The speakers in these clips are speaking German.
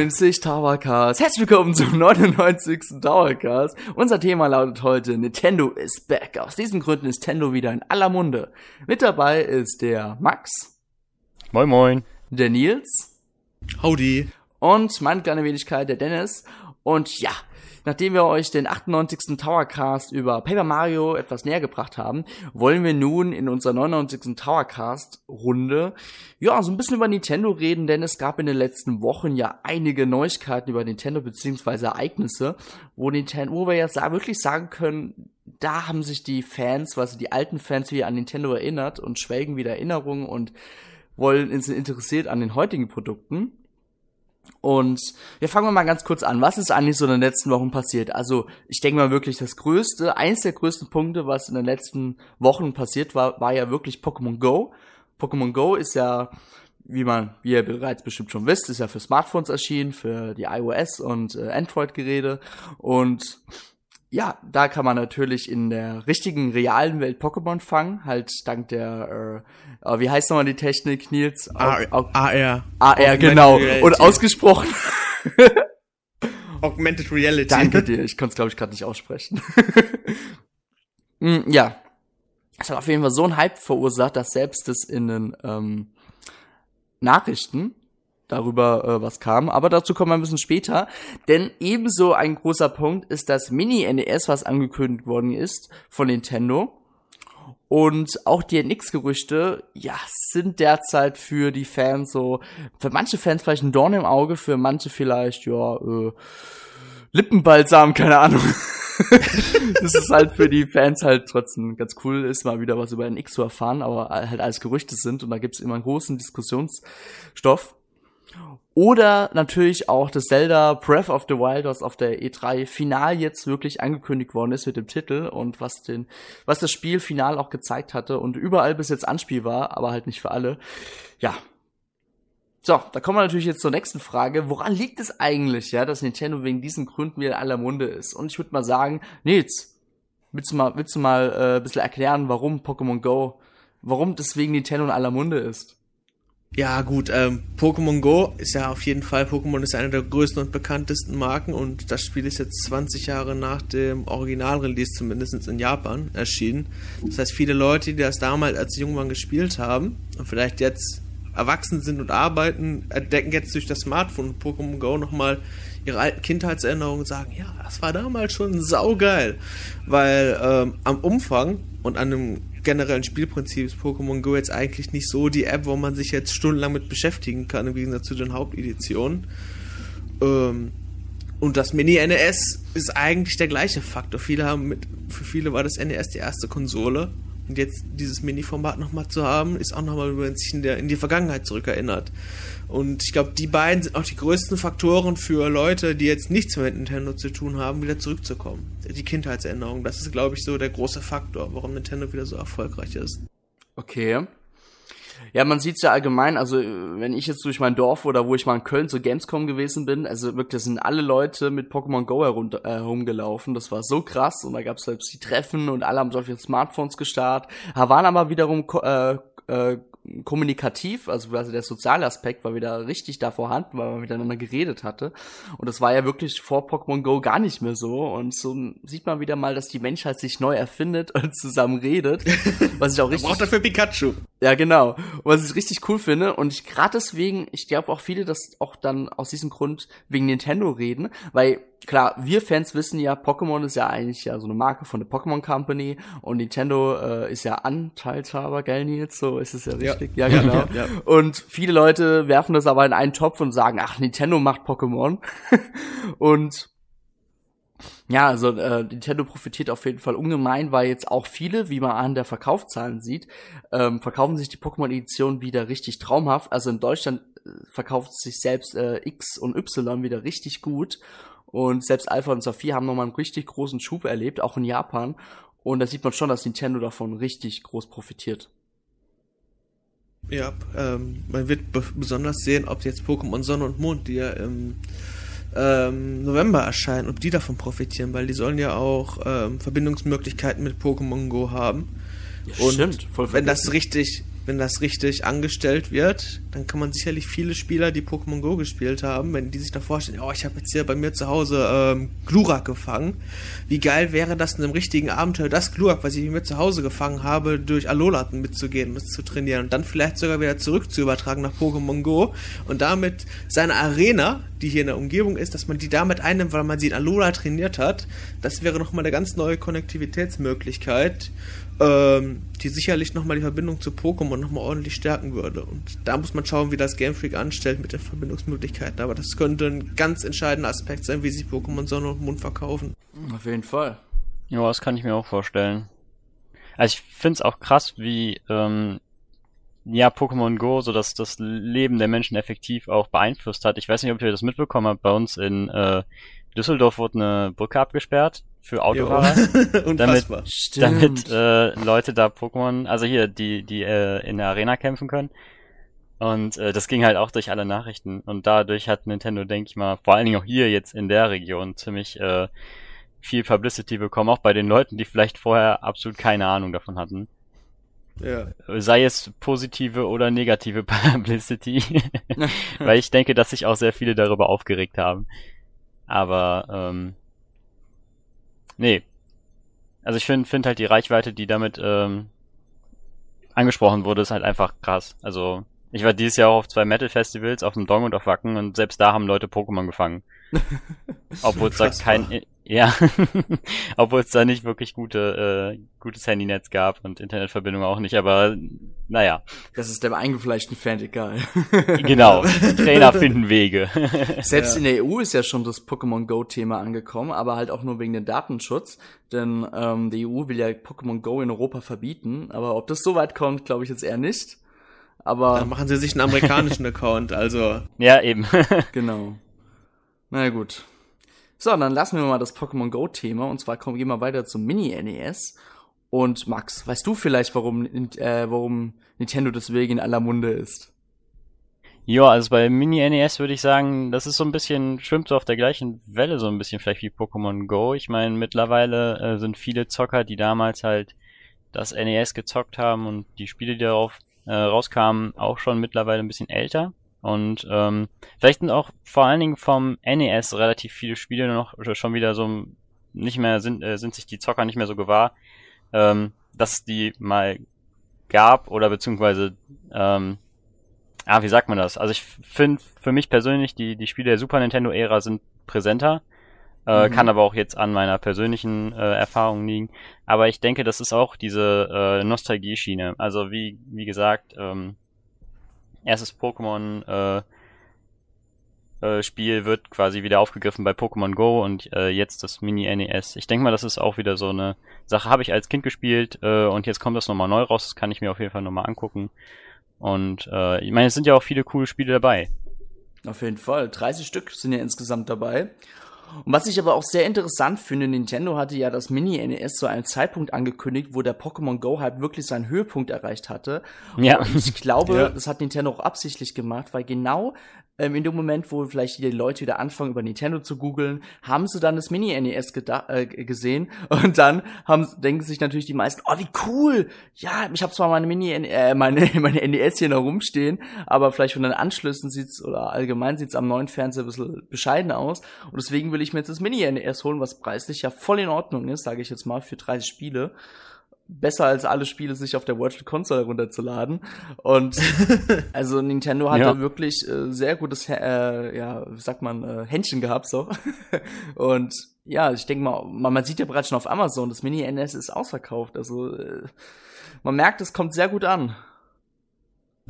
99 Towercast. Herzlich willkommen zum 99. Towercast. Unser Thema lautet heute Nintendo is back. Aus diesen Gründen ist Nintendo wieder in aller Munde. Mit dabei ist der Max. Moin moin. Der Nils. Howdy. Und meine kleine Wenigkeit, der Dennis. Und ja, nachdem wir euch den 98. Towercast über Paper Mario etwas näher gebracht haben, wollen wir nun in unserer 99. Towercast Runde ja, so ein bisschen über Nintendo reden, denn es gab in den letzten Wochen ja einige Neuigkeiten über Nintendo beziehungsweise Ereignisse, wo Nintendo, wo wir jetzt wirklich sagen können, da haben sich die Fans, also die alten Fans wieder an Nintendo erinnert und schwelgen wieder Erinnerungen und wollen sind interessiert an den heutigen Produkten. Und ja, fangen wir mal ganz kurz an. Was ist eigentlich so in den letzten Wochen passiert? Also, ich denke mal wirklich, das größte, eins der größten Punkte, was in den letzten Wochen passiert war, war ja wirklich Pokémon Go. Pokémon Go ist ja, wie man, wie ihr bereits bestimmt schon wisst, ist ja für Smartphones erschienen, für die iOS und äh, Android-Geräte. Und ja, da kann man natürlich in der richtigen, realen Welt Pokémon fangen, halt dank der, äh, wie heißt nochmal die Technik, Nils? AR. AR, AR genau. Reality. Und ausgesprochen. Augmented Reality. Danke dir, ich konnte es, glaube ich, gerade nicht aussprechen. mm, ja. Es hat auf jeden Fall so einen Hype verursacht, dass selbst es in den ähm, Nachrichten darüber äh, was kam. Aber dazu kommen wir ein bisschen später. Denn ebenso ein großer Punkt ist das Mini-NES, was angekündigt worden ist von Nintendo. Und auch die NX-Gerüchte, ja, sind derzeit für die Fans so, für manche Fans vielleicht ein Dorn im Auge, für manche vielleicht, ja, äh, Lippenbalsam, keine Ahnung. das ist halt für die Fans halt trotzdem ganz cool, ist mal wieder was über NX zu erfahren, aber halt alles Gerüchte sind und da gibt's immer einen großen Diskussionsstoff. Oder natürlich auch das Zelda Breath of the Wild, was auf der E3 final jetzt wirklich angekündigt worden ist mit dem Titel und was den, was das Spiel final auch gezeigt hatte und überall bis jetzt Anspiel war, aber halt nicht für alle. Ja. So, da kommen wir natürlich jetzt zur nächsten Frage. Woran liegt es eigentlich, ja, dass Nintendo wegen diesen Gründen wieder in aller Munde ist? Und ich würde mal sagen, Nils, willst du mal, willst du mal äh, ein bisschen erklären, warum Pokémon Go, warum deswegen Nintendo in aller Munde ist? Ja, gut, ähm, Pokémon Go ist ja auf jeden Fall, Pokémon ist eine der größten und bekanntesten Marken und das Spiel ist jetzt 20 Jahre nach dem Originalrelease, zumindest in Japan, erschienen. Das heißt, viele Leute, die das damals als Jungmann gespielt haben und vielleicht jetzt erwachsen sind und arbeiten, entdecken jetzt durch das Smartphone Pokémon Go nochmal ihre alten Kindheitserinnerungen sagen, ja, das war damals schon saugeil. Weil ähm, am Umfang und an dem generellen Spielprinzip ist Pokémon Go jetzt eigentlich nicht so die App, wo man sich jetzt stundenlang mit beschäftigen kann, im Gegensatz zu den Haupteditionen. Ähm, und das Mini-NES ist eigentlich der gleiche Faktor. Viele haben mit, für viele war das NES die erste Konsole. Und jetzt dieses Mini-Format nochmal zu haben, ist auch nochmal, wenn man sich in, der, in die Vergangenheit zurückerinnert. Und ich glaube, die beiden sind auch die größten Faktoren für Leute, die jetzt nichts mit Nintendo zu tun haben, wieder zurückzukommen. Die Kindheitserinnerung, das ist, glaube ich, so der große Faktor, warum Nintendo wieder so erfolgreich ist. Okay. Ja, man sieht's ja allgemein, also wenn ich jetzt durch mein Dorf oder wo ich mal in Köln zur Gamescom gewesen bin, also wirklich sind alle Leute mit Pokémon Go herunter, äh, herumgelaufen. Das war so krass und da gab's selbst die Treffen und alle haben so auf Smartphones gestartet, waren aber wiederum äh, äh, kommunikativ, also quasi der soziale Aspekt war wieder richtig da vorhanden, weil man miteinander geredet hatte. Und das war ja wirklich vor Pokémon Go gar nicht mehr so. Und so sieht man wieder mal, dass die Menschheit sich neu erfindet und zusammen redet. Was ich auch richtig. Braucht dafür Pikachu. Ja, genau. Was ich richtig cool finde. Und ich gerade deswegen, ich glaube auch viele, dass auch dann aus diesem Grund wegen Nintendo reden, weil klar, wir Fans wissen ja, Pokémon ist ja eigentlich ja so eine Marke von der Pokémon Company und Nintendo äh, ist ja Anteilshaber, gell Nils? So ist es ja richtig. Ja, ja genau. Ja, ja. Und viele Leute werfen das aber in einen Topf und sagen, ach, Nintendo macht Pokémon. und ja, also äh, Nintendo profitiert auf jeden Fall ungemein, weil jetzt auch viele, wie man an der Verkaufszahlen sieht, ähm, verkaufen sich die Pokémon-Edition wieder richtig traumhaft. Also in Deutschland äh, verkauft sich selbst äh, X und Y wieder richtig gut. Und selbst Alpha und Saphir haben nochmal einen richtig großen Schub erlebt, auch in Japan. Und da sieht man schon, dass Nintendo davon richtig groß profitiert. Ja, ähm, man wird besonders sehen, ob jetzt Pokémon Sonne und Mond, die ja im ähm, November erscheinen, ob die davon profitieren, weil die sollen ja auch ähm, Verbindungsmöglichkeiten mit Pokémon Go haben. Ja, und stimmt, voll wenn das richtig, wenn das richtig angestellt wird, dann kann man sicherlich viele Spieler, die Pokémon Go gespielt haben, wenn die sich da vorstellen, oh, ich habe jetzt hier bei mir zu Hause ähm, Glurak gefangen. Wie geil wäre das in einem richtigen Abenteuer, das Glurak, was ich mir zu Hause gefangen habe, durch Alolaten mitzugehen es zu trainieren und dann vielleicht sogar wieder zurück zu übertragen nach Pokémon Go und damit seine Arena, die hier in der Umgebung ist, dass man die damit einnimmt, weil man sie in Alola trainiert hat. Das wäre nochmal eine ganz neue Konnektivitätsmöglichkeit ähm, die sicherlich nochmal die Verbindung zu Pokémon nochmal ordentlich stärken würde. Und da muss man schauen, wie das Game Freak anstellt mit den Verbindungsmöglichkeiten. Aber das könnte ein ganz entscheidender Aspekt sein, wie sich Pokémon Sonne und Mond verkaufen. Auf jeden Fall. Ja, das kann ich mir auch vorstellen. Also ich finde es auch krass, wie ähm, ja Pokémon Go so dass das Leben der Menschen effektiv auch beeinflusst hat. Ich weiß nicht, ob ihr das mitbekommen habt. Bei uns in äh, Düsseldorf wurde eine Brücke abgesperrt für Autofahrer, damit, damit äh, Leute da Pokémon, also hier, die, die äh, in der Arena kämpfen können. Und äh, das ging halt auch durch alle Nachrichten. Und dadurch hat Nintendo, denke ich mal, vor allen Dingen auch hier jetzt in der Region ziemlich äh, viel Publicity bekommen, auch bei den Leuten, die vielleicht vorher absolut keine Ahnung davon hatten. Ja. Sei es positive oder negative Publicity. Weil ich denke, dass sich auch sehr viele darüber aufgeregt haben. Aber ähm, nee. Also ich finde find halt die Reichweite, die damit ähm, angesprochen wurde, ist halt einfach krass. Also ich war dieses Jahr auch auf zwei Metal-Festivals, auf dem Dong und auf Wacken und selbst da haben Leute Pokémon gefangen. Obwohl es da kein, ja, obwohl es da nicht wirklich gute, äh, gutes Handynetz gab und Internetverbindung auch nicht, aber naja. Das ist dem eingefleischten Fan egal. genau, Trainer finden Wege. Selbst ja. in der EU ist ja schon das Pokémon Go-Thema angekommen, aber halt auch nur wegen dem Datenschutz, denn ähm, die EU will ja Pokémon Go in Europa verbieten, aber ob das so weit kommt, glaube ich jetzt eher nicht. Aber dann machen sie sich einen amerikanischen Account, also. Ja, eben. genau. Na gut. So, dann lassen wir mal das Pokémon Go-Thema und zwar kommen, gehen wir weiter zum Mini-NES. Und Max, weißt du vielleicht, warum, äh, warum Nintendo deswegen in aller Munde ist? Ja, also bei Mini-NES würde ich sagen, das ist so ein bisschen, schwimmt so auf der gleichen Welle so ein bisschen vielleicht wie Pokémon Go. Ich meine, mittlerweile äh, sind viele Zocker, die damals halt das NES gezockt haben und die Spiele, die darauf äh, rauskamen, auch schon mittlerweile ein bisschen älter. Und ähm, vielleicht sind auch vor allen Dingen vom NES relativ viele Spiele noch schon wieder so nicht mehr sind, äh, sind sich die Zocker nicht mehr so gewahr, ähm, dass die mal gab oder beziehungsweise ähm, ah, wie sagt man das? Also ich finde für mich persönlich die die Spiele der Super Nintendo Ära sind präsenter, äh, mhm. kann aber auch jetzt an meiner persönlichen äh, Erfahrung liegen. Aber ich denke, das ist auch diese äh, Nostalgie-Schiene. Also wie wie gesagt ähm, erstes Pokémon äh, äh, Spiel wird quasi wieder aufgegriffen bei Pokémon Go und äh, jetzt das Mini NES. Ich denke mal, das ist auch wieder so eine Sache, habe ich als Kind gespielt äh, und jetzt kommt das nochmal neu raus, das kann ich mir auf jeden Fall nochmal angucken. Und äh, ich meine, es sind ja auch viele coole Spiele dabei. Auf jeden Fall. 30 Stück sind ja insgesamt dabei. Und was ich aber auch sehr interessant finde, Nintendo hatte ja das Mini-NES zu einem Zeitpunkt angekündigt, wo der Pokémon Go halt wirklich seinen Höhepunkt erreicht hatte. Ja. Und ich glaube, ja. das hat Nintendo auch absichtlich gemacht, weil genau ähm, in dem Moment, wo vielleicht die Leute wieder anfangen, über Nintendo zu googeln, haben sie dann das Mini-NES äh, gesehen. Und dann haben, denken sich natürlich die meisten, oh, wie cool! Ja, ich habe zwar meine Mini, äh, meine, meine NES hier noch rumstehen, aber vielleicht von den Anschlüssen sieht's oder allgemein sieht's am neuen Fernseher ein bisschen bescheiden aus. Und deswegen will ich mir jetzt das Mini-NES holen, was preislich ja voll in Ordnung ist, sage ich jetzt mal, für 30 Spiele besser als alle Spiele sich auf der Virtual Console runterzuladen. Und also Nintendo hat ja. da wirklich äh, sehr gutes, äh, ja, wie sagt man, äh, Händchen gehabt so. Und ja, ich denke mal, man, man, sieht ja bereits schon auf Amazon, das Mini NS ist ausverkauft. Also äh, man merkt, es kommt sehr gut an.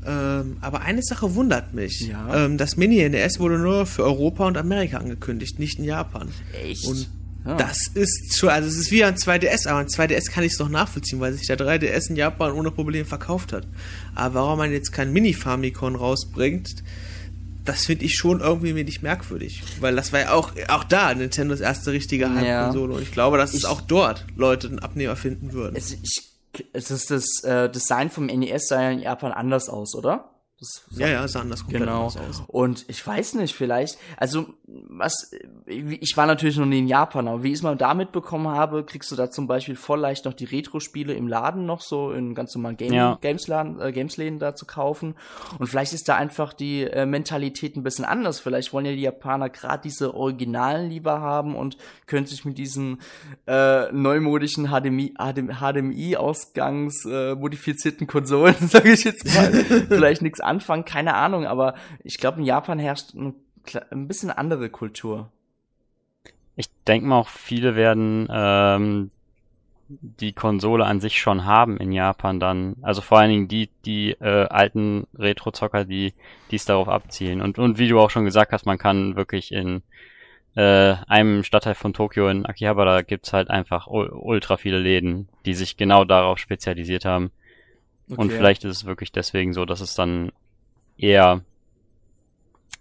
Ähm, aber eine Sache wundert mich. Ja. Ähm, das Mini NS wurde nur für Europa und Amerika angekündigt, nicht in Japan. Echt? Und ja. Das ist schon, also es ist wie ein 2DS, aber ein 2DS kann ich es doch nachvollziehen, weil sich der 3DS in Japan ohne Probleme verkauft hat. Aber warum man jetzt kein Mini-Famicom rausbringt, das finde ich schon irgendwie nicht merkwürdig. Weil das war ja auch, auch da Nintendos erste richtige Heimkonsole. Ja. Und ich glaube, dass ich, es auch dort Leute einen Abnehmer finden würden. Es, ich, es ist das äh, Design vom NES sah ja in Japan anders aus, oder? Das ja, ja, sahen das komplett genau. anders aus. Und ich weiß nicht, vielleicht, also was, ich war natürlich noch nie in Japan, aber wie ich es mal da mitbekommen habe, kriegst du da zum Beispiel voll leicht noch die Retro-Spiele im Laden noch so in ganz normalen Game, Ja. Games-Laden, äh, Games-Läden da zu kaufen. Und vielleicht ist da einfach die äh, Mentalität ein bisschen anders. Vielleicht wollen ja die Japaner gerade diese Originalen lieber haben und können sich mit diesen äh, neumodischen HDMI, HDMI äh, modifizierten Konsolen, sage ich jetzt mal, vielleicht nichts anfangen, keine Ahnung, aber ich glaube in Japan herrscht ein, ein bisschen andere Kultur. Ich denke mal auch, viele werden ähm, die Konsole an sich schon haben in Japan dann. Also vor allen Dingen die, die äh, alten Retro-Zocker, die es darauf abzielen. Und, und wie du auch schon gesagt hast, man kann wirklich in äh, einem Stadtteil von Tokio in Akihabara gibt's halt einfach ul- ultra viele Läden, die sich genau darauf spezialisiert haben. Und Okay. vielleicht ist es wirklich deswegen so, dass es dann eher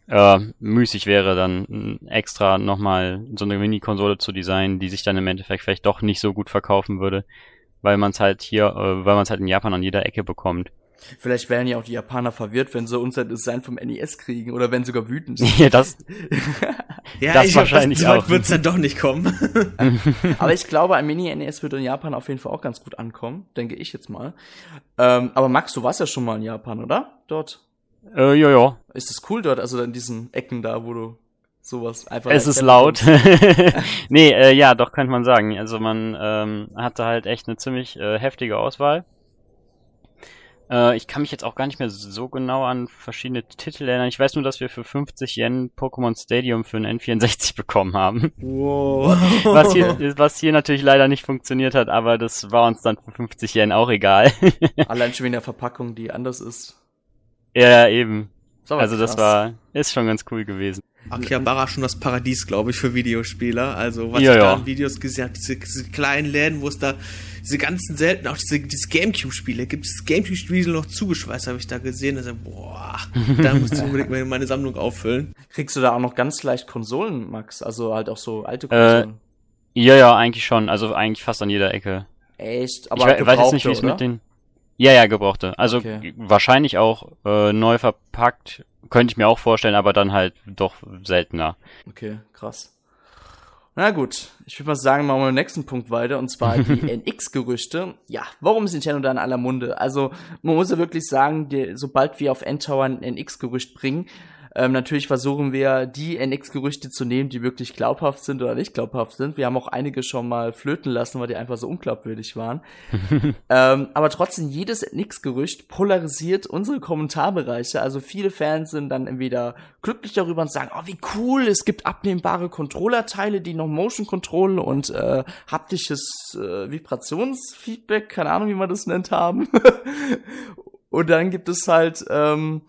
äh, müßig wäre, dann extra nochmal so eine Mini-Konsole zu designen, die sich dann im Endeffekt vielleicht doch nicht so gut verkaufen würde, weil man es halt hier, äh, weil man es halt in Japan an jeder Ecke bekommt. Vielleicht wären ja auch die Japaner verwirrt, wenn sie unser Design vom NES kriegen oder wenn sie sogar wütend sind. Ja, das, Ja, Das ich glaub, wahrscheinlich so weit auch. wird's dann doch nicht kommen. aber ich glaube, ein Mini-NES würde in Japan auf jeden Fall auch ganz gut ankommen, denke ich jetzt mal. Ähm, aber Max, du warst ja schon mal in Japan, oder? Dort. Äh, ja, ja, Ist es cool dort, also in diesen Ecken da, wo du sowas einfach. es ist laut. nee, äh, ja, doch könnte man sagen. Also man ähm, hatte halt echt eine ziemlich äh, heftige Auswahl. Äh, ich kann mich jetzt auch gar nicht mehr so genau an verschiedene Titel erinnern. Ich weiß nur, dass wir für 50 Yen Pokémon Stadium für einen N64 bekommen haben. Wow. Was hier, was hier natürlich leider nicht funktioniert hat, aber das war uns dann für 50 Yen auch egal. Allein schon wegen der Verpackung, die anders ist. Ja, eben. Aber Also das krass. war, ist schon ganz cool gewesen. Akihabara schon das Paradies, glaube ich, für Videospieler. Also, was Ja, ich da an Videos gesehen habe, diese, diese kleinen Läden, wo es da diese ganzen selten, auch diese, diese Gamecube-Spiele, gibt es Gamecube-Spiele noch zugeschweißt, habe ich da gesehen. Also, boah, da musste ich unbedingt meine, meine Sammlung auffüllen. Kriegst du da auch noch ganz leicht Konsolen, Max? Also halt auch so alte Äh, Konsolen. Ja, ja, eigentlich schon. Also eigentlich fast an jeder Ecke. Echt? ich we weiß jetzt nicht, wie es mit den. Ja, ja, gebrauchte. Also Okay. wahrscheinlich auch äh, neu verpackt, könnte ich mir auch vorstellen, aber dann halt doch seltener. Okay, krass. Na gut, ich würde mal sagen, machen wir den nächsten Punkt weiter, und zwar die NX-Gerüchte. Ja, warum ist Nintendo da in aller Munde? Also, man muss ja wirklich sagen, die, sobald wir auf N-Tower ein NX-Gerücht bringen, ähm, natürlich versuchen wir, die NX-Gerüchte zu nehmen, die wirklich glaubhaft sind oder nicht glaubhaft sind. Wir haben auch einige schon mal flöten lassen, weil die einfach so unglaubwürdig waren. ähm, aber trotzdem, jedes NX-Gerücht polarisiert unsere Kommentarbereiche. Also viele Fans sind dann entweder glücklich darüber und sagen, oh, wie cool, es gibt abnehmbare Controllerteile, die noch Motion Control und äh, haptisches äh, Vibrationsfeedback, keine Ahnung, wie man das nennt, haben. und dann gibt es halt, ähm,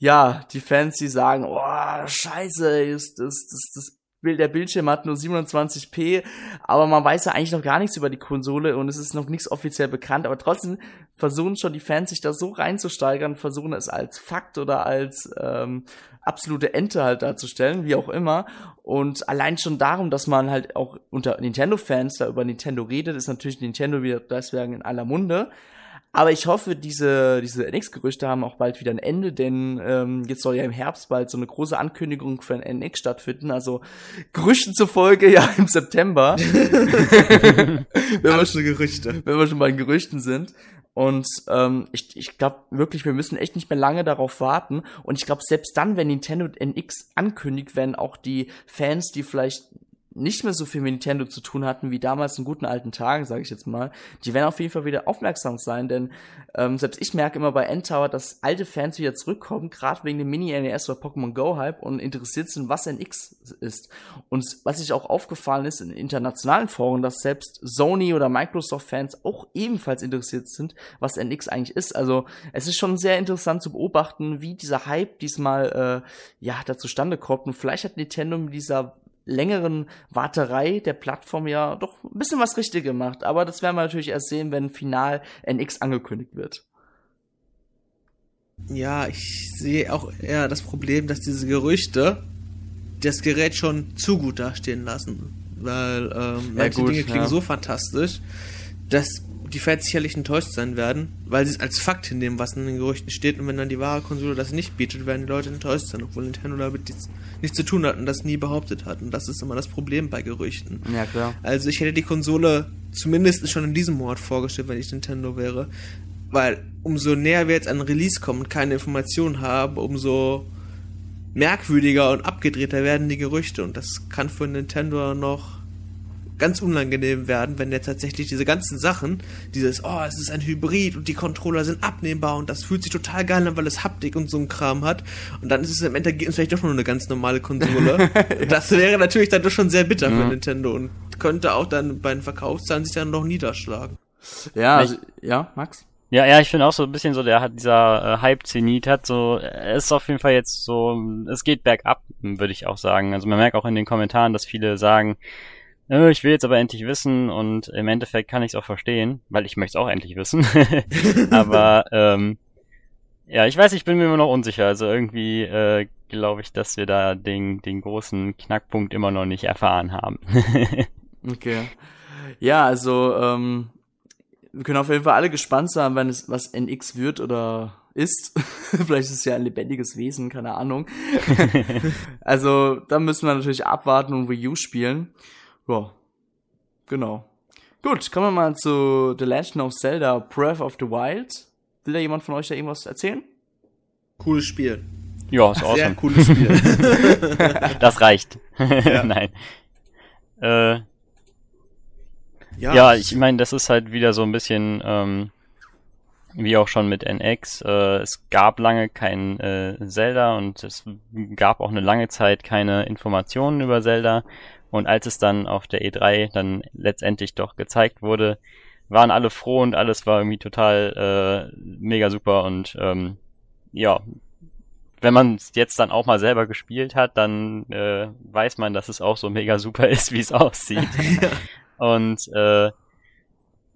ja, die Fans, die sagen, oh, scheiße, ist das, das, das der Bildschirm hat nur 27p, aber man weiß ja eigentlich noch gar nichts über die Konsole und es ist noch nichts offiziell bekannt, aber trotzdem versuchen schon die Fans sich da so reinzusteigern, versuchen es als Fakt oder als ähm, absolute Ente halt darzustellen, wie auch immer. Und allein schon darum, dass man halt auch unter Nintendo-Fans da über Nintendo redet, ist natürlich Nintendo wieder deswegen in aller Munde. Aber ich hoffe, diese, diese NX-Gerüchte haben auch bald wieder ein Ende, denn ähm, jetzt soll ja im Herbst bald so eine große Ankündigung für ein NX stattfinden. Also Gerüchten zufolge ja im September. wenn, wir schon, Gerüchte. wenn wir schon bei den Gerüchten sind. Und ähm, ich, ich glaube wirklich, wir müssen echt nicht mehr lange darauf warten. Und ich glaube, selbst dann, wenn Nintendo NX ankündigt, werden auch die Fans, die vielleicht nicht mehr so viel mit Nintendo zu tun hatten wie damals in guten alten Tagen, sage ich jetzt mal, die werden auf jeden Fall wieder aufmerksam sein, denn ähm, selbst ich merke immer bei N-Tower, dass alte Fans wieder zurückkommen, gerade wegen dem Mini-NES oder Pokémon Go-Hype und interessiert sind, was NX ist. Und was sich auch aufgefallen ist in internationalen Foren, dass selbst Sony oder Microsoft-Fans auch ebenfalls interessiert sind, was NX eigentlich ist. Also es ist schon sehr interessant zu beobachten, wie dieser Hype diesmal äh, ja da zustande kommt. Und vielleicht hat Nintendo mit dieser längeren Warterei der Plattform ja doch ein bisschen was richtig gemacht. Aber das werden wir natürlich erst sehen, wenn final NX angekündigt wird. Ja, ich sehe auch eher das Problem, dass diese Gerüchte das Gerät schon zu gut dastehen lassen. Weil ähm, Ja, manche gut, Dinge klingen ja. so fantastisch, dass die Fans sicherlich enttäuscht sein werden, weil sie es als Fakt hinnehmen, was in den Gerüchten steht. Und wenn dann die wahre Konsole das nicht bietet, werden die Leute enttäuscht sein, obwohl Nintendo damit nichts, nichts zu tun hat und das nie behauptet hat. Und das ist immer das Problem bei Gerüchten. Ja, klar. Also ich hätte die Konsole zumindest schon in diesem Monat vorgestellt, wenn ich Nintendo wäre. Weil umso näher wir jetzt an Release kommen und keine Informationen haben, umso merkwürdiger und abgedrehter werden die Gerüchte. Und das kann für Nintendo noch ganz unangenehm werden, wenn jetzt tatsächlich diese ganzen Sachen, dieses, oh, es ist ein Hybrid und die Controller sind abnehmbar und das fühlt sich total geil an, weil es Haptik und so ein Kram hat. Und dann ist es im Endergebnis vielleicht doch nur eine ganz normale Konsole. ja. Das wäre natürlich dann doch schon sehr bitter mhm. für Nintendo und könnte auch dann bei den Verkaufszahlen sich dann noch niederschlagen. Ja, also, ja, Max? Ja, ja, ich finde auch so ein bisschen so, der hat dieser äh, Hype-Zenit hat so, es ist auf jeden Fall jetzt so, es geht bergab, würde ich auch sagen. Also man merkt auch in den Kommentaren, dass viele sagen, ich will jetzt aber endlich wissen und im Endeffekt kann ich es auch verstehen, weil ich möchte es auch endlich wissen. aber ähm, ja, ich weiß, ich bin mir immer noch unsicher. Also irgendwie äh, glaube ich, dass wir da den, den großen Knackpunkt immer noch nicht erfahren haben. okay. Ja, also ähm, wir können auf jeden Fall alle gespannt sein, wenn es was NX wird oder ist. Vielleicht ist es ja ein lebendiges Wesen, keine Ahnung. also, da müssen wir natürlich abwarten und Wii U spielen. Ja, genau. Gut, kommen wir mal zu The Legend of Zelda Breath of the Wild. Will da jemand von euch da irgendwas erzählen? Cooles Spiel. Ja, ist awesome. Sehr cooles Spiel. das reicht. Ja. Nein. Äh, ja, ja ich meine, das ist halt wieder so ein bisschen ähm, wie auch schon mit NX. Äh, es gab lange kein äh, Zelda und es gab auch eine lange Zeit keine Informationen über Zelda. Und als es dann auf der E3 dann letztendlich doch gezeigt wurde, waren alle froh und alles war irgendwie total äh, mega super und ähm, ja, wenn man es jetzt dann auch mal selber gespielt hat, dann äh, weiß man, dass es auch so mega super ist, wie es aussieht. Und äh,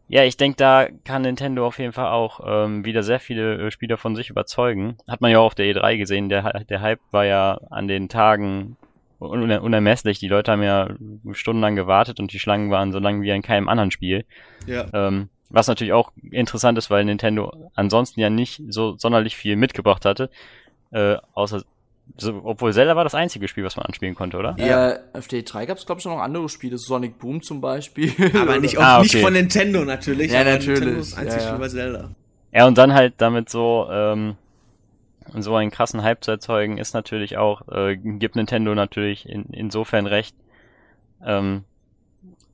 ja, ich denke, da kann Nintendo auf jeden Fall auch ähm, wieder sehr viele äh, Spieler von sich überzeugen. Hat man ja auch auf der E3 gesehen. Der, der Hype war ja an den Tagen un unermesslich. Die Leute haben ja stundenlang gewartet und die Schlangen waren so lang wie in keinem anderen Spiel. Ja. Ähm, was natürlich auch interessant ist, weil Nintendo ansonsten ja nicht so sonderlich viel mitgebracht hatte. Äh, außer so, obwohl Zelda war das einzige Spiel, was man anspielen konnte, oder? Ja. Äh, auf der E3 gab es, glaube ich, noch andere Spiele, Sonic Boom zum Beispiel. Aber nicht, ah, okay. nicht von Nintendo natürlich. Ja, natürlich. Nintendo das einzige ja, ja. Spiel war Zelda. Ja, und dann halt damit so, ähm, so einen krassen Hype zu erzeugen, ist natürlich auch, äh, gibt Nintendo natürlich in, insofern recht. Ähm,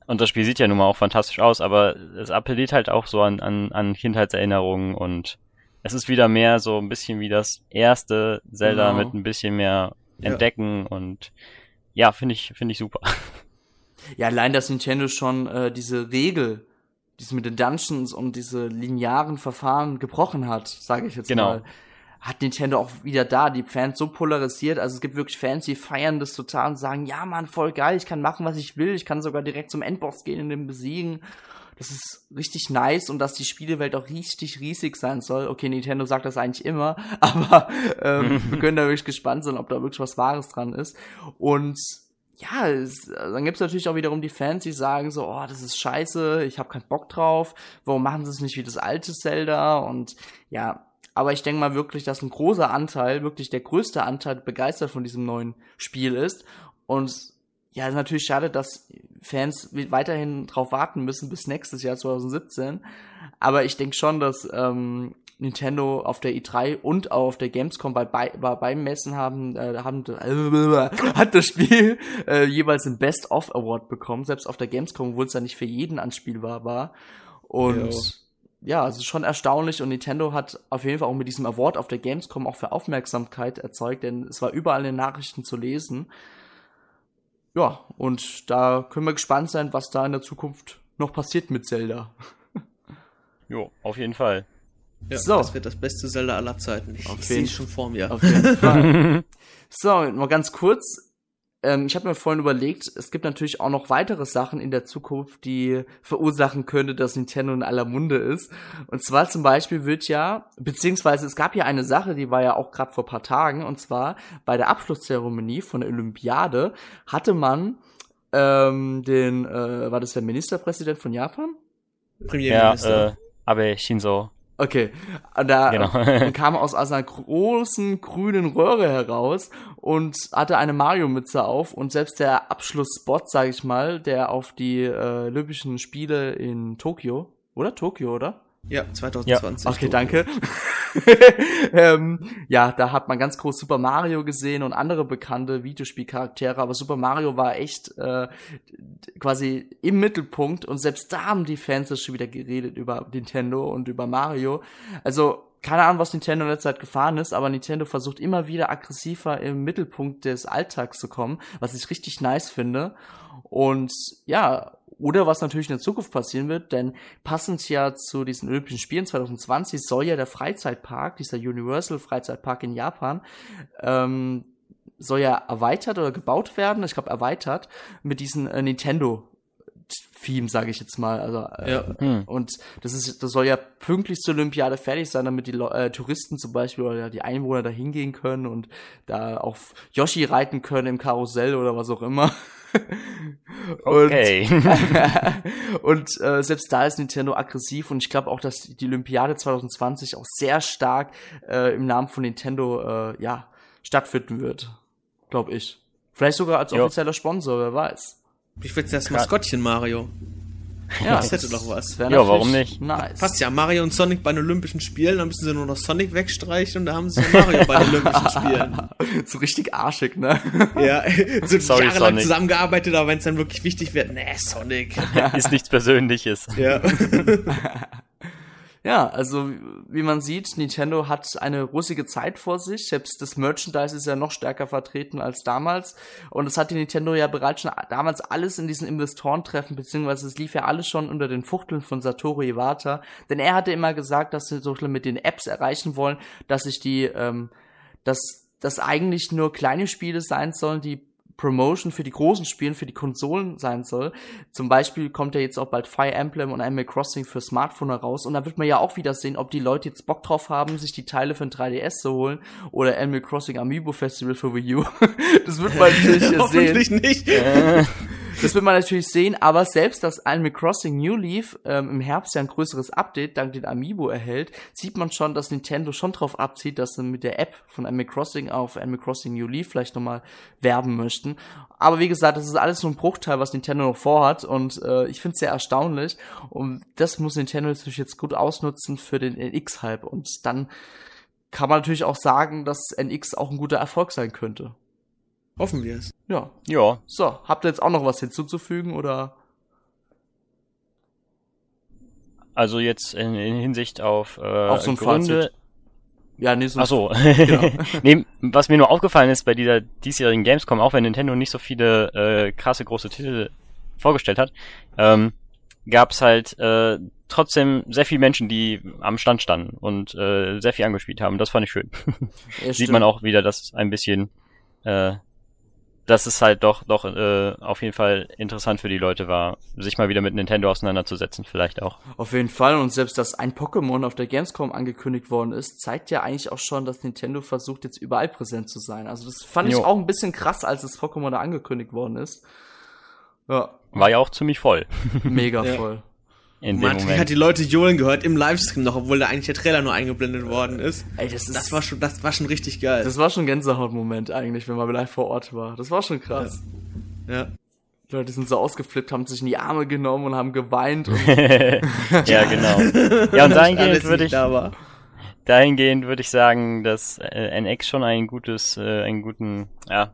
und das Spiel sieht ja nun mal auch fantastisch aus, aber es appelliert halt auch so an, an, an Kindheitserinnerungen und es ist wieder mehr so ein bisschen wie das erste Zelda genau. mit ein bisschen mehr Entdecken ja. und ja, finde ich, finde ich super. Ja, allein, dass Nintendo schon äh, diese Regel, diese mit den Dungeons und diese linearen Verfahren gebrochen hat, sage ich jetzt genau. mal hat Nintendo auch wieder da die Fans so polarisiert. Also es gibt wirklich Fans, die feiern das total und sagen, ja man, voll geil, ich kann machen, was ich will, ich kann sogar direkt zum Endboss gehen und den besiegen das ist richtig nice und dass die Spielewelt auch richtig riesig sein soll. Okay, Nintendo sagt das eigentlich immer, aber ähm, wir können da wirklich gespannt sein, ob da wirklich was Wahres dran ist. Und ja, es, dann gibt's natürlich auch wiederum die Fans, die sagen so, oh, das ist scheiße, ich habe keinen Bock drauf, warum machen sie es nicht wie das alte Zelda? Und ja, aber ich denke mal wirklich, dass ein großer Anteil, wirklich der größte Anteil begeistert von diesem neuen Spiel ist. Und ja, ist natürlich schade, dass Fans weiterhin drauf warten müssen bis nächstes Jahr 2017. Aber ich denke schon, dass ähm, Nintendo auf der E3 und auch auf der Gamescom bei, bei, bei beim Messen haben, äh, haben äh, hat das Spiel äh, jeweils einen Best of Award bekommen. Selbst auf der Gamescom, obwohl es ja nicht für jeden anspielbar war. Und jo. Ja, es ist schon erstaunlich und Nintendo hat auf jeden Fall auch mit diesem Award auf der Gamescom auch für Aufmerksamkeit erzeugt, denn es war überall in den Nachrichten zu lesen. Ja, und da können wir gespannt sein, was da in der Zukunft noch passiert mit Zelda. Jo, auf jeden Fall. Ja, so. das wird das beste Zelda aller Zeiten. Ich, ich sehe schon vor mir. Auf jeden Fall. so, mal ganz kurz ähm, ich habe mir vorhin überlegt, es gibt natürlich auch noch weitere Sachen in der Zukunft, die verursachen könnte, dass Nintendo in aller Munde ist. Und zwar zum Beispiel wird ja, beziehungsweise es gab ja eine Sache, die war ja auch gerade vor paar Tagen, und zwar bei der Abschlusszeremonie von der Olympiade hatte man ähm, den, äh, war das der Ministerpräsident von Japan? Premierminister. Ja, äh, Abe Shinzo. Okay, da genau. kam aus, einer großen grünen Röhre heraus und hatte eine Mario-Mütze auf und selbst der Abschlussspot, sag ich mal, der auf die äh, Olympischen Spiele in Tokio, oder Tokio, oder? Ja, 2020. Ja. Okay, danke. ähm, ja, da hat man ganz groß Super Mario gesehen und andere bekannte Videospielcharaktere, aber Super Mario war echt äh, quasi im Mittelpunkt und selbst da haben die Fans das schon wieder geredet über Nintendo und über Mario. Also keine Ahnung, was Nintendo in der Zeit gefahren ist, aber Nintendo versucht immer wieder aggressiver im Mittelpunkt des Alltags zu kommen, was ich richtig nice finde. Und ja, oder was natürlich in der Zukunft passieren wird, denn passend ja zu diesen Olympischen Spielen 2020 soll ja der Freizeitpark, dieser Universal Freizeitpark in Japan, ähm, soll ja erweitert oder gebaut werden, ich glaube erweitert, mit diesen äh, Nintendo Theme, sage ich jetzt mal. Also äh, ja. Hm. und das ist, das soll ja pünktlich zur Olympiade fertig sein, damit die äh, Touristen zum Beispiel oder die Einwohner da hingehen können und da auf Yoshi reiten können im Karussell oder was auch immer. okay. und äh, selbst da ist Nintendo aggressiv und ich glaube auch, dass die Olympiade 2020 auch sehr stark äh, im Namen von Nintendo äh, ja stattfinden wird, glaube ich. Vielleicht sogar als offizieller Sponsor, wer weiß. Ich will das Maskottchen Mario. Ja, das hätte doch was. Ja, warum nicht? Nice. Passt ja, Mario und Sonic bei den Olympischen Spielen, dann müssen sie nur noch Sonic wegstreichen und da haben sie Mario bei den Olympischen Spielen. So richtig arschig, ne? Ja, so Sorry, jahrelang Sonic. zusammengearbeitet, aber wenn es dann wirklich wichtig wird, ne, Sonic. Ist nichts Persönliches. Ja. Ja, also wie man sieht, Nintendo hat eine russige Zeit vor sich. Selbst das Merchandise ist ja noch stärker vertreten als damals. Und das hatte Nintendo ja bereits schon damals alles in diesen Investorentreffen, beziehungsweise es lief ja alles schon unter den Fuchteln von Satoru Iwata. Denn er hatte immer gesagt, dass sie so mit den Apps erreichen wollen, dass sich die, ähm, dass das eigentlich nur kleine Spiele sein sollen, die Promotion für die großen Spiele, für die Konsolen sein soll. Zum Beispiel kommt ja jetzt auch bald Fire Emblem und Animal Crossing für Smartphone heraus und da wird man ja auch wieder sehen, ob die Leute jetzt Bock drauf haben, sich die Teile für ein 3DS zu holen oder Animal Crossing Amiibo Festival für Wii U. das wird man natürlich sehen. Hoffentlich nicht. Das wird man natürlich sehen, aber selbst, dass Animal Crossing New Leaf ähm, im Herbst ja ein größeres Update dank den Amiibo erhält, sieht man schon, dass Nintendo schon drauf abzieht, dass sie mit der App von Animal Crossing auf Animal Crossing New Leaf vielleicht nochmal werben möchten. Aber wie gesagt, das ist alles nur ein Bruchteil, was Nintendo noch vorhat und äh, ich finde es sehr erstaunlich und das muss Nintendo natürlich jetzt gut ausnutzen für den NX-Hype und dann kann man natürlich auch sagen, dass NX auch ein guter Erfolg sein könnte. Hoffen wir es. Ja. Ja. So, habt ihr jetzt auch noch was hinzuzufügen oder? Also jetzt in, in Hinsicht auf äh, auch so ein Gründe. Fazit. Ja, nee, so Ach so. genau. nee, was mir nur aufgefallen ist bei dieser diesjährigen Gamescom, auch wenn Nintendo nicht so viele äh, krasse große Titel vorgestellt hat, ähm, gab es halt äh, trotzdem sehr viele Menschen, die am Stand standen und äh, sehr viel angespielt haben. Das fand ich schön. Ja, Sieht man auch wieder, dass ein bisschen äh, dass es halt doch, doch äh, auf jeden Fall interessant für die Leute war, sich mal wieder mit Nintendo auseinanderzusetzen, vielleicht auch. Auf jeden Fall und selbst, dass ein Pokémon auf der Gamescom angekündigt worden ist, zeigt ja eigentlich auch schon, dass Nintendo versucht, jetzt überall präsent zu sein. Also das fand jo. ich auch ein bisschen krass, als das Pokémon da angekündigt worden ist. Ja. War ja auch ziemlich voll. Mega ja. voll in dem Man Moment. hat die Leute johlen gehört im Livestream noch, obwohl da eigentlich der Trailer nur eingeblendet worden ist. Ey, das, ist das war schon, das war schon richtig geil. Das war schon ein Gänsehautmoment eigentlich, wenn man live vor Ort war. Das war schon krass. Ja. ja. Die Leute sind so ausgeflippt, haben sich in die Arme genommen und haben geweint. Und ja, genau. Ja, und dahingehend würde ich, da dahingehend würde ich sagen, dass äh, NX schon ein gutes, äh, einen guten, ja,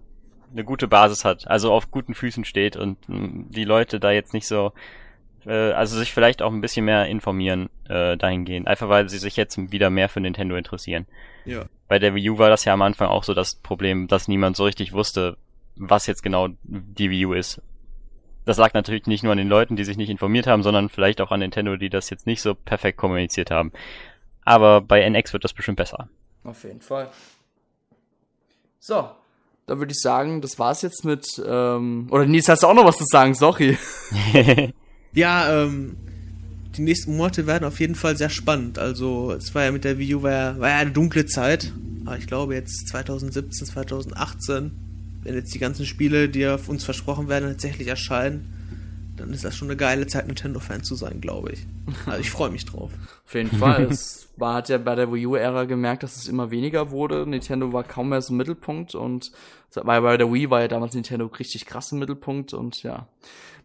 eine gute Basis hat, also auf guten Füßen steht und mh, die Leute da jetzt nicht so äh, also sich vielleicht auch ein bisschen mehr informieren äh, dahingehend. Einfach weil sie sich jetzt wieder mehr für Nintendo interessieren. Ja. Bei der Wii U war das ja am Anfang auch so das Problem, dass niemand so richtig wusste, was jetzt genau die Wii U ist. Das lag natürlich nicht nur an den Leuten, die sich nicht informiert haben, sondern vielleicht auch an Nintendo, die das jetzt nicht so perfekt kommuniziert haben. Aber bei NX wird das bestimmt besser. Auf jeden Fall. So, da würde ich sagen, das war's jetzt mit. Ähm, oder Nils, hast du auch noch was zu sagen? Sorry. Ja, ähm, die nächsten Monate werden auf jeden Fall sehr spannend. Also, es war ja mit der Wii U war ja, war ja eine dunkle Zeit. Aber ich glaube jetzt 2017, 2018, wenn jetzt die ganzen Spiele, die auf uns versprochen werden, tatsächlich erscheinen, dann ist das schon eine geile Zeit, Nintendo-Fan zu sein, glaube ich. Also ich freue mich drauf. Auf jeden Fall. es war, hat ja bei der Wii U-Ära gemerkt, dass es immer weniger wurde. Nintendo war kaum mehr so im Mittelpunkt und weil bei der Wii war ja damals Nintendo richtig krass im Mittelpunkt und ja.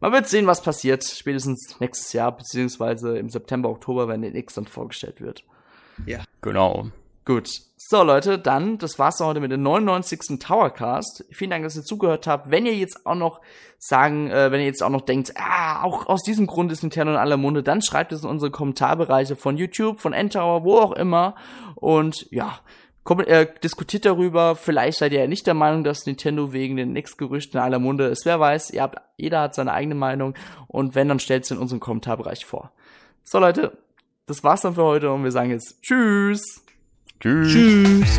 Man wird sehen, was passiert. Spätestens nächstes Jahr, beziehungsweise im September, Oktober, wenn der X dann vorgestellt wird. Ja. Genau. Gut. So, Leute, dann, das war's heute mit dem 99. Towercast. Vielen Dank, dass ihr zugehört habt. Wenn ihr jetzt auch noch sagen, äh, wenn ihr jetzt auch noch denkt, ah, auch aus diesem Grund ist Nintendo in aller Munde, dann schreibt es in unsere Kommentarbereiche von YouTube, von Endtower, wo auch immer. Und ja, kommt, äh, diskutiert darüber. Vielleicht seid ihr ja nicht der Meinung, dass Nintendo wegen den Next-Gerüchten in aller Munde ist. Wer weiß, ihr habt, jeder hat seine eigene Meinung. Und wenn, dann stellt es in unserem Kommentarbereich vor. So, Leute, das war's dann für heute und wir sagen jetzt Tschüss. Tschüss. Tschüss.